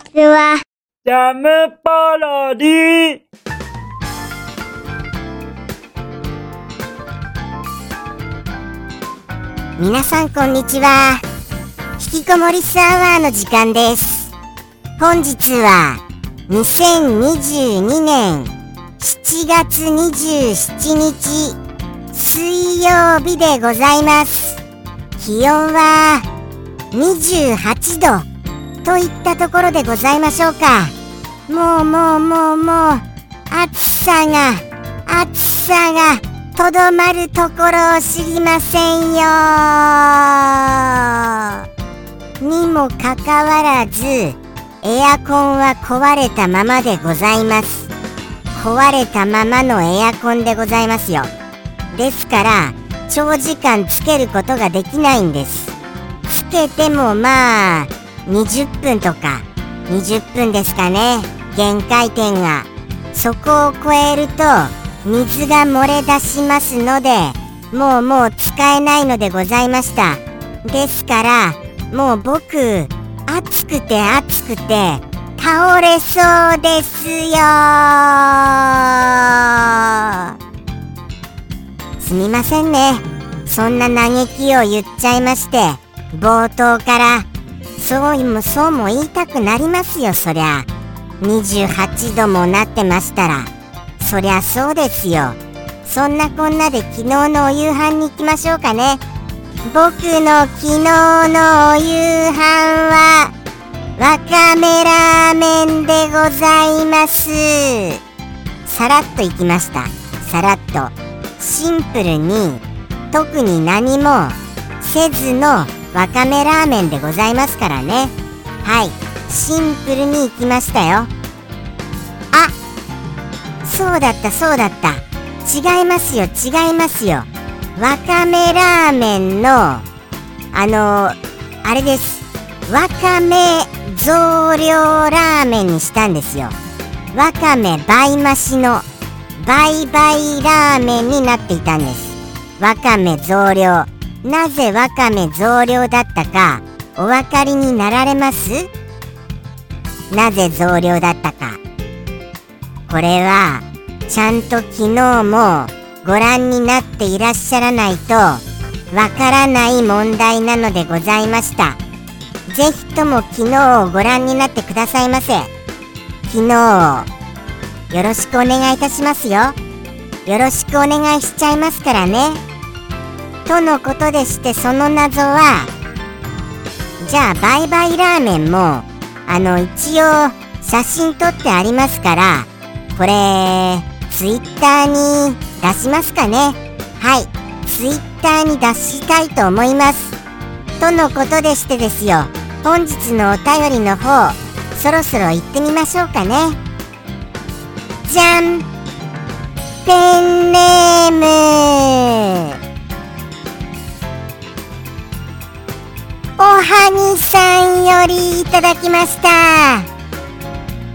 ちは。ジャムパロディ皆さんこんにちは。引きこもりスアワーの時間です。本日は2022年7月27日水曜日でございます。気温は28度といったところでございましょうか。もうもうもうもう暑さが暑さがとどまるところを知りませんよ。にもかかわらずエアコンは壊れたままでございます。壊れたままのエアコンでございますよ。ですから長時間つけることができないんです。つけてもまあ20分とか20分ですかね。限界点が。そこを超えると水が漏れ出しますのでもうもう使えないのでございました。ですからもう僕暑くて暑くて倒れそうですよ。すみませんね。そんな嘆きを言っちゃいまして冒頭からそうもそうも言いたくなりますよそりゃ。28度もなってましたら。そりゃそうですよ。そんなこんなで昨日のお夕飯に行きましょうかね。僕の昨日のお夕飯はわかめラーメンでございます。さらっと行きました。さらっと。シンプルに特に何もせずのわかめラーメンでございますからね。はい。シンプルに行きましたよ。あそうだったそうだった。違いますよ違いますよ。わかめラーメンのあのあれです。わかめ増量ラーメンにしたんですよ。わかめ倍増しの倍倍ラーメンになっていたんです。わかめ増量。なぜわかめ増量だったかお分かりになられます？なぜ増量だったか。これはちゃんと昨日もご覧になっていらっしゃらないとわからない問題なのでございました。ぜひとも昨日をご覧になってくださいませ。昨日をよろしくお願いいたしますよ。よろしくお願いしちゃいますからね。とのことでしてその謎はじゃあバイバイラーメンもあの一応写真撮ってありますからこれツイッターに出しますかね。はい。ツイッターに出したいと思います。とのことでしてですよ。本日のお便りの方そろそろ行ってみましょうかね。じゃん。ペンネーム。おはぎさんよりいただきました。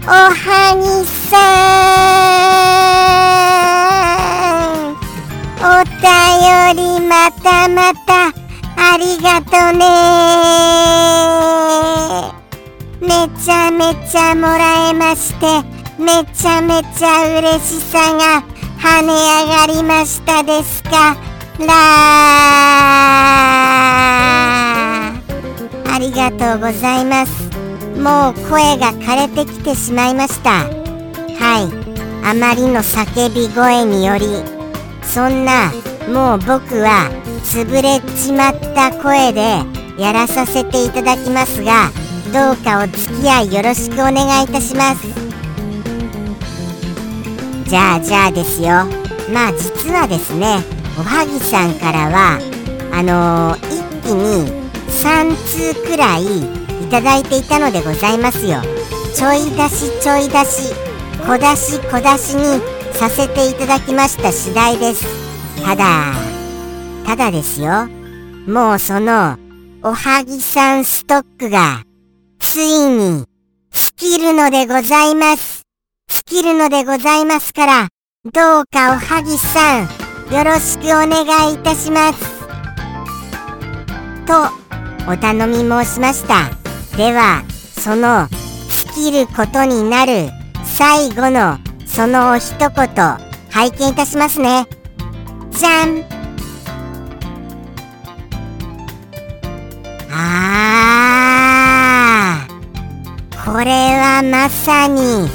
おはぎさん。お便りまたまたありがとね。めちゃめちゃもらえましてめちゃめちゃ嬉しさが跳ね上がりましたですか？らありがとうございます。もう声が枯れてきてしまいました。はい。あまりの叫び声によりそんなもう僕は潰れちまった声でやらさせていただきますがどうかお付き合いよろしくお願いいたします。じゃあじゃあですよ。まあ実はですねおはぎさんからはあのー、一気に3通くらいいただいていたのでございますよ。ちょい出しちょい出し小出し小出しにさせていただきました次第です。ただただですよ。もうそのおはぎさんストックがついに尽きるのでございます。尽きるのでございますからどうかおはぎさんよろしくお願いいたします。とお頼み申しました。ではその尽きることになる最後のそのお一言拝見いたしますね。じゃん。あーこれはまさに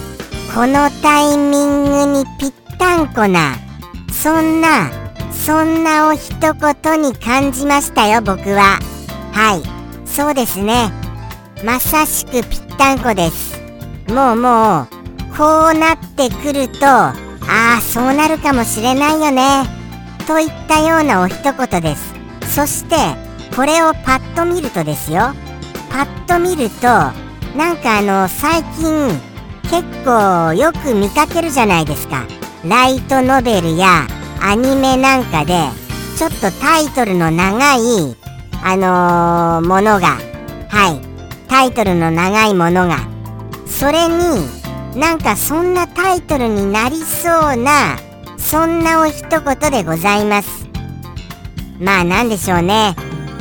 このタイミングにぴったんこなそんなそんなお一言に感じましたよ僕は。はい。そうですね。まさしくぴったんこです。もうもうこうなってくるとああそうなるかもしれないよね。といったようなお一言です。そしてこれをパッと見るとですよ。パッと見るとなんかあの最近結構よく見かけるじゃないですか。ライトノベルやアニメなんかでちょっとタイトルの長いあのー、ものがはい。タイトルの長いものが。それになんかそんなタイトルになりそうなそんなお一言でございます。まあなんでしょうね。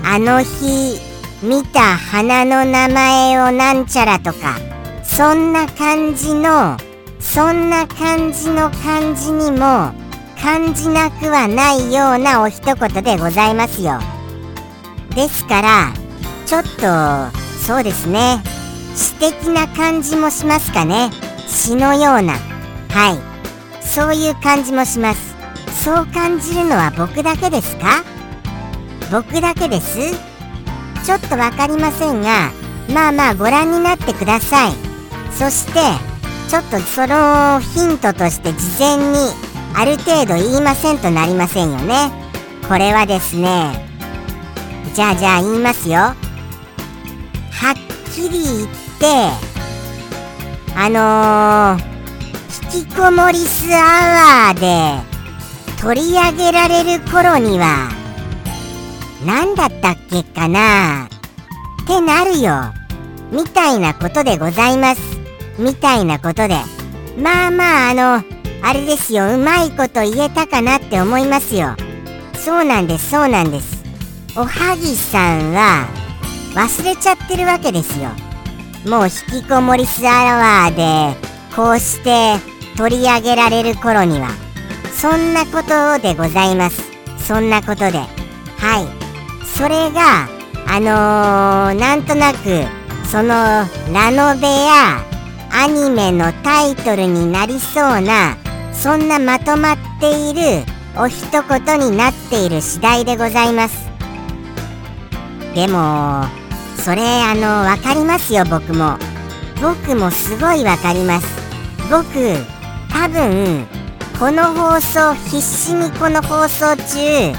あの日見た花の名前をなんちゃらとかそんな感じのそんな感じの感じにも感じなくはないようなお一言でございますよ。ですからちょっとそうですね。詩的な感じもしますかね。詩のような。はい。そういう感じもします。そう感じるのは僕だけですか？僕だけです？ちょっと分かりませんがまあまあご覧になってください。そしてちょっとそのヒントとして事前にある程度言いませんとなりませんよね。これはですねじゃあじゃあ言いますよ。はっきり言ってあのー、引きこもりスアワーで取り上げられる頃には何だったっけかなってなるよ。みたいなことでございます。みたいなことで。まあまああのあれですよ。うまいこと言えたかなって思いますよ。そうなんですそうなんです。おはぎさんは忘れちゃってるわけですよ。もう引きこもりスアワーでこうして取り上げられる頃には。そんなことでございます。そんなことで。はい。それがあのー、なんとなくそのラノベやアニメのタイトルになりそうなそんなまとまっているお一言になっている次第でございます。でもそれあの分かりますよ僕も。僕もすごい分かります。僕多分この放送必死にこの放送中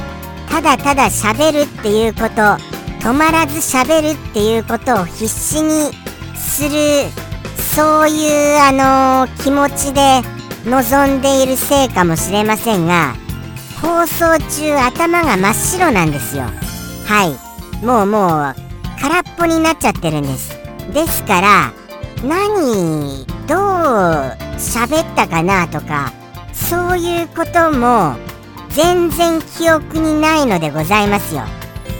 ただただ喋るっていうこと止まらず喋るっていうことを必死にするそういうあのー、気持ちで望んでいるせいかもしれませんが放送中頭が真っ白なんですよ。はい。もうもう空っぽになっちゃってるんです。ですから何どう喋ったかなとかそういうことも全然記憶にないのでございますよ。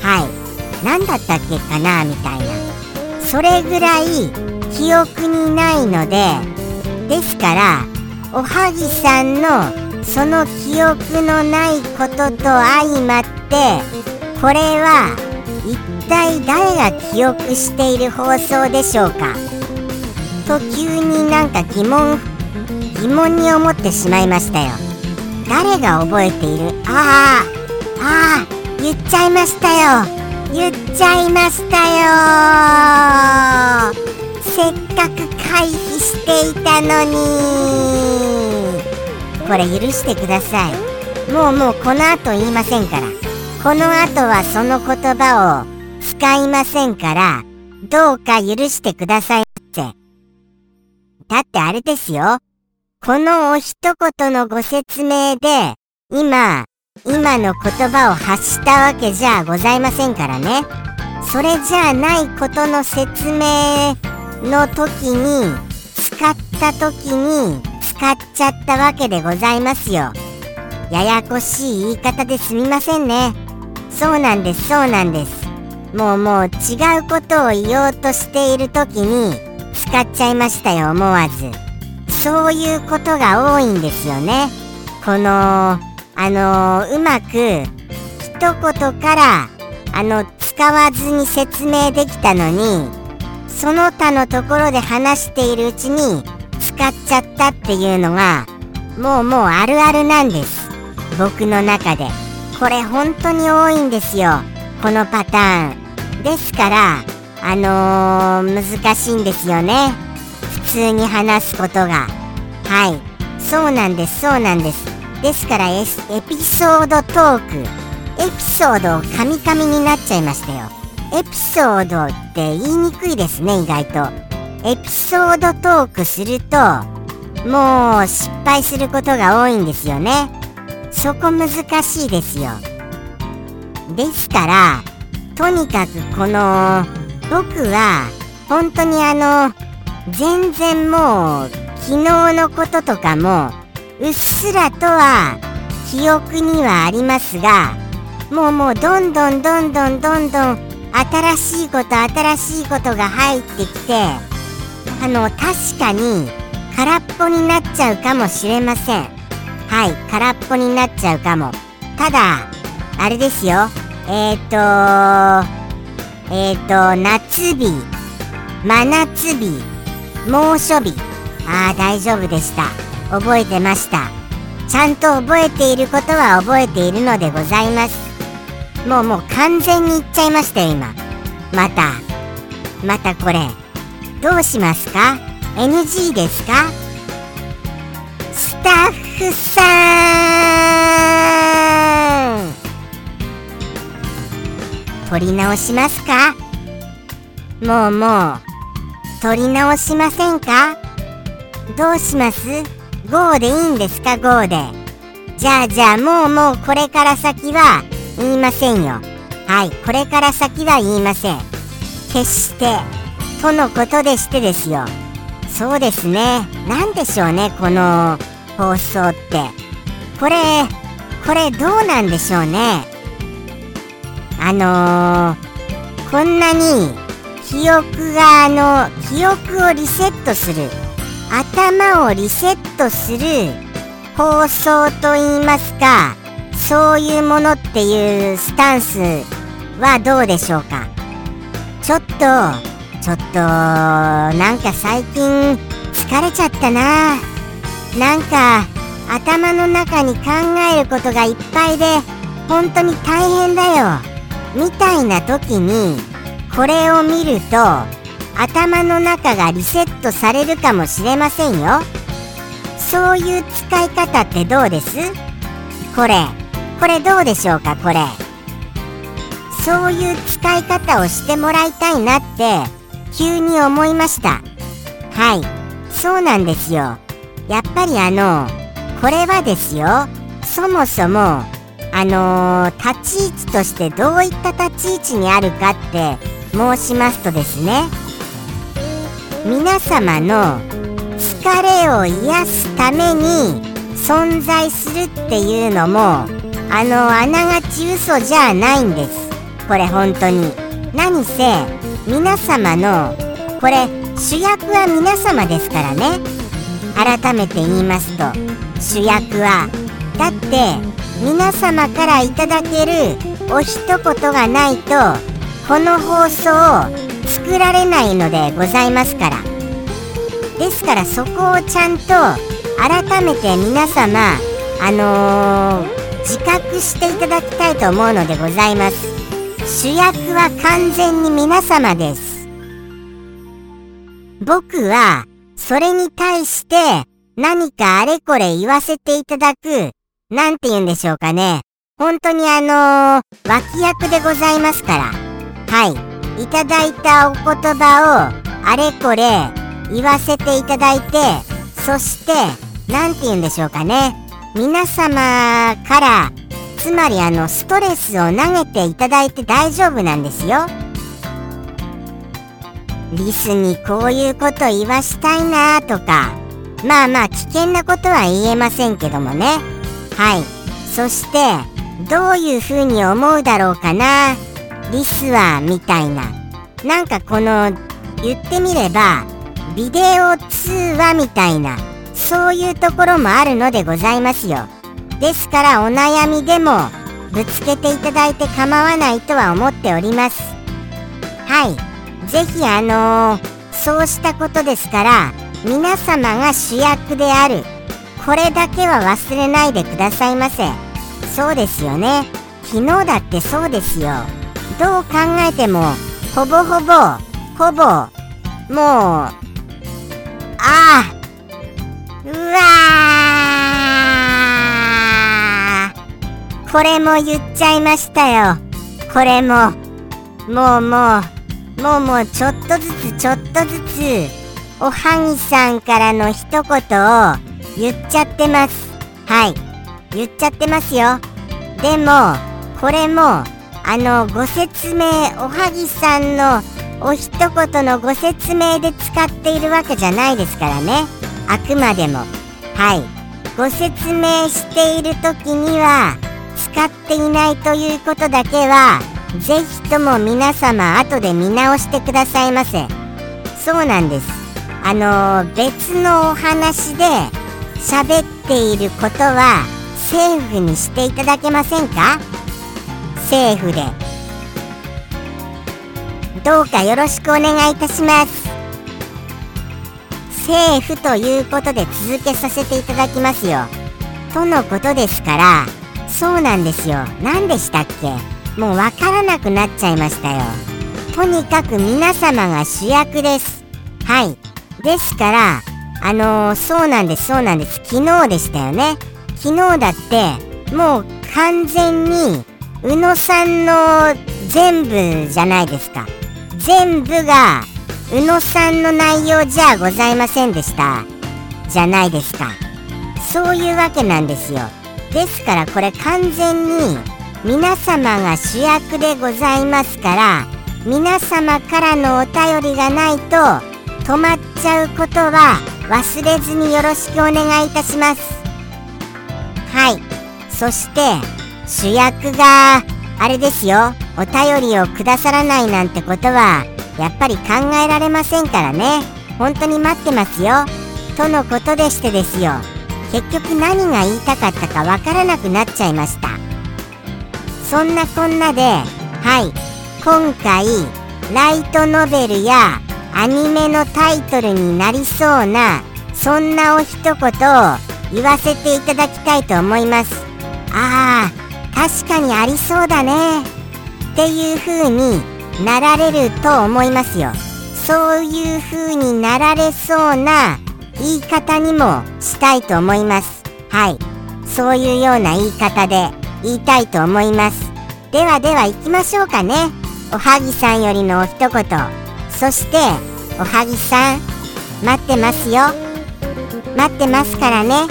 はい。何だったっけかなみたいな。それぐらい記憶にないのでですからおはぎさんのその記憶のないことと相まってこれは一体誰が記憶している放送でしょうか？と急になんか疑問疑問に思ってしまいましたよ。誰が覚えている？ああああ言っちゃいましたよ。言っちゃいましたよ。せっかく回避していたのに。これ許してください。もうもうこの後言いませんから。この後はその言葉を使いませんからどうか許してくださいってだってあれですよこのお一言のご説明で、今、今の言葉を発したわけじゃございませんからね。それじゃないことの説明の時に、使った時に、使っちゃったわけでございますよ。ややこしい言い方ですみませんね。そうなんです、そうなんです。もうもう違うことを言おうとしている時に、使っちゃいましたよ思わず。そういうことが多いんですよね。このあのうまく一言からあの使わずに説明できたのにその他のところで話しているうちに使っちゃったっていうのがもうもうあるあるなんです。僕の中で。これ本当に多いんですよ。このパターン。ですからあのー、難しいんですよね。普通に話すことが。はい。そうなんですそうなんです。ですからエピソードトーク。エピソードをカミカミになっちゃいましたよ。エピソードって言いにくいですね意外と。エピソードトークするともう失敗することが多いんですよね。そこ難しいですよ。ですからとにかくこの僕は本当にあの全然もう昨日のこととかもうっすらとは記憶にはありますがもうもうどんどんどんどんどんどん新しいこと新しいことが入ってきてあの確かに空っぽになっちゃうかもしれません。はい空っぽになっちゃうかもただあれですよえっ、ー、とえっ、ー、と、夏日、真夏日、猛暑日。ああ、大丈夫でした。覚えてました。ちゃんと覚えていることは覚えているのでございます。もうもう完全に言っちゃいましたよ、今。また。またこれ。どうしますか ?NG ですか？スタッフさん。取り直しますか？もうもう取り直しませんか？どうします ?GO でいいんですか ?GO で。じゃあじゃあもうもうこれから先は言いませんよ。はいこれから先は言いません。決してとのことでしてですよ。そうですね。何でしょうねこの放送って。これこれどうなんでしょうね。あのー、こんなに記憶があの記憶をリセットする。頭をリセットする放送といいますかそういうものっていうスタンスはどうでしょうか。ちょっとちょっとなんか最近疲れちゃったな。なんか頭の中に考えることがいっぱいで本当に大変だよ。みたいな時にこれを見ると頭の中がリセットされるかもしれませんよ。そういう使い方ってどうです？これ。これどうでしょうか？これ。そういう使い方をしてもらいたいなって急に思いました。はい。そうなんですよ。やっぱりあのこれはですよそもそもあのー、立ち位置としてどういった立ち位置にあるかって申しますとですね皆様の疲れを癒すために存在するっていうのもあのあながち嘘じゃないんです。これ本当に。何せ皆様のこれ主役は皆様ですからね。改めて言いますと主役はだって皆様からいただけるお一言がないとこの放送を作られないのでございますから。ですからそこをちゃんと改めて皆様あのー、自覚していただきたいと思うのでございます。主役は完全に皆様です。僕はそれに対して何かあれこれ言わせていただくなんて言うんでしょうかね。本当にあのー、脇役でございますから。はい。いただいたお言葉をあれこれ言わせていただいて、そして、なんて言うんでしょうかね。皆様から、つまりあの、ストレスを投げていただいて大丈夫なんですよ。リスにこういうこと言わしたいなとか、まあまあ危険なことは言えませんけどもね。はい。そしてどういう風に思うだろうかな。リスはみたいな。なんかこの言ってみればビデオ通話みたいな。そういうところもあるのでございますよ。ですからお悩みでもぶつけていただいて構わないとは思っております。はい。ぜひあのー、そうしたことですから皆様が主役である。これだけは忘れないでくださいませ。そうですよね。昨日だってそうですよ。どう考えてもほぼほぼほぼもうああうわー。これも言っちゃいましたよ。これももうもう。もうもうちょっとずつちょっとずつおはぎさんからの一言を言っちゃってます。はい。言っちゃってますよ。でもこれもあのご説明おはぎさんのお一言のご説明で使っているわけじゃないですからね。あくまでも。はい。ご説明している時には使っていないということだけはぜひとも皆様後で見直してくださいませ。そうなんです。あのー、別のお話で喋っていることはセーフにしていただけませんか？セーフで。どうかよろしくお願いいたします。セーフということで続けさせていただきますよ。とのことですからそうなんですよ。何でしたっけ？もうわからなくなっちゃいましたよ。とにかく皆様が主役です。はい。ですからあのー、そうなんですそうなんです。昨日でしたよね。昨日だってもう完全に宇野さんの全部じゃないですか。全部が宇野さんの内容じゃございませんでした。じゃないですか。そういうわけなんですよ。ですからこれ完全に皆様が主役でございますから皆様からのお便りがないと止まっちゃうことは忘れずによろしくお願いいたします。はい。そして主役があれですよ。お便りをくださらないなんてことはやっぱり考えられませんからね。本当に待ってますよ。とのことでしてですよ。結局何が言いたかったかわからなくなっちゃいました。そんなこんなではい。今回ライトノベルやアニメのタイトルになりそうなそんなお一言を言わせていただきたいと思います。ああ確かにありそうだね。っていう風になられると思いますよ。そういう風になられそうな言い方にもしたいと思います。はい。そういうような言い方で。言いたいと思います。ではでは行きましょうかね。おはぎさんよりのお一言。そしておはぎさん待ってますよ。待ってますからね。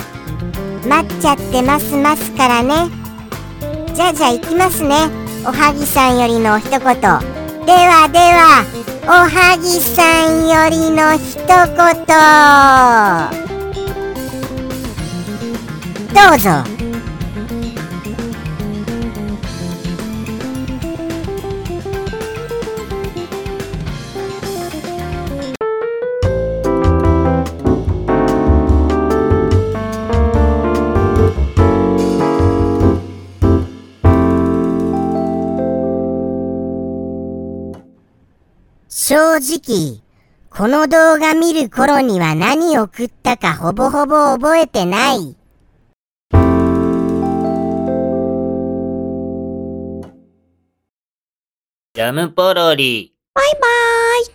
待っちゃってますますからね。じゃあじゃあ行きますね。おはぎさんよりの一言。ではではおはぎさんよりの一言。どうぞ。正直、この動画見る頃には何を食ったかほぼほぼ覚えてない。ジャムポロリ。バイバーイ。